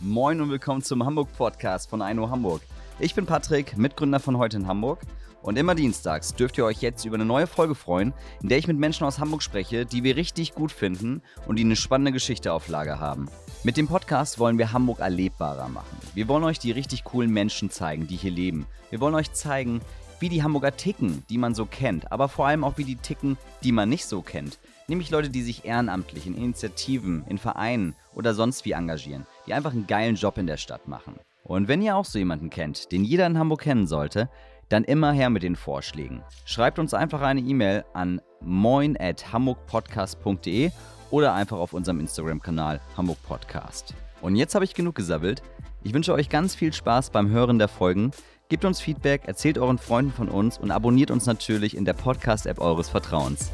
Moin und willkommen zum Hamburg Podcast von Aino Hamburg. Ich bin Patrick, Mitgründer von Heute in Hamburg. Und immer dienstags dürft ihr euch jetzt über eine neue Folge freuen, in der ich mit Menschen aus Hamburg spreche, die wir richtig gut finden und die eine spannende Geschichte auf Lager haben. Mit dem Podcast wollen wir Hamburg erlebbarer machen. Wir wollen euch die richtig coolen Menschen zeigen, die hier leben. Wir wollen euch zeigen, wie die Hamburger ticken, die man so kennt, aber vor allem auch wie die ticken, die man nicht so kennt. Nämlich Leute, die sich ehrenamtlich in Initiativen, in Vereinen oder sonst wie engagieren, die einfach einen geilen Job in der Stadt machen. Und wenn ihr auch so jemanden kennt, den jeder in Hamburg kennen sollte, dann immer her mit den Vorschlägen. Schreibt uns einfach eine E-Mail an moin@hamburgpodcast.de oder einfach auf unserem Instagram-Kanal Hamburg Podcast. Und jetzt habe ich genug gesabbelt. Ich wünsche euch ganz viel Spaß beim Hören der Folgen. Gebt uns Feedback, erzählt euren Freunden von uns und abonniert uns natürlich in der Podcast-App eures Vertrauens.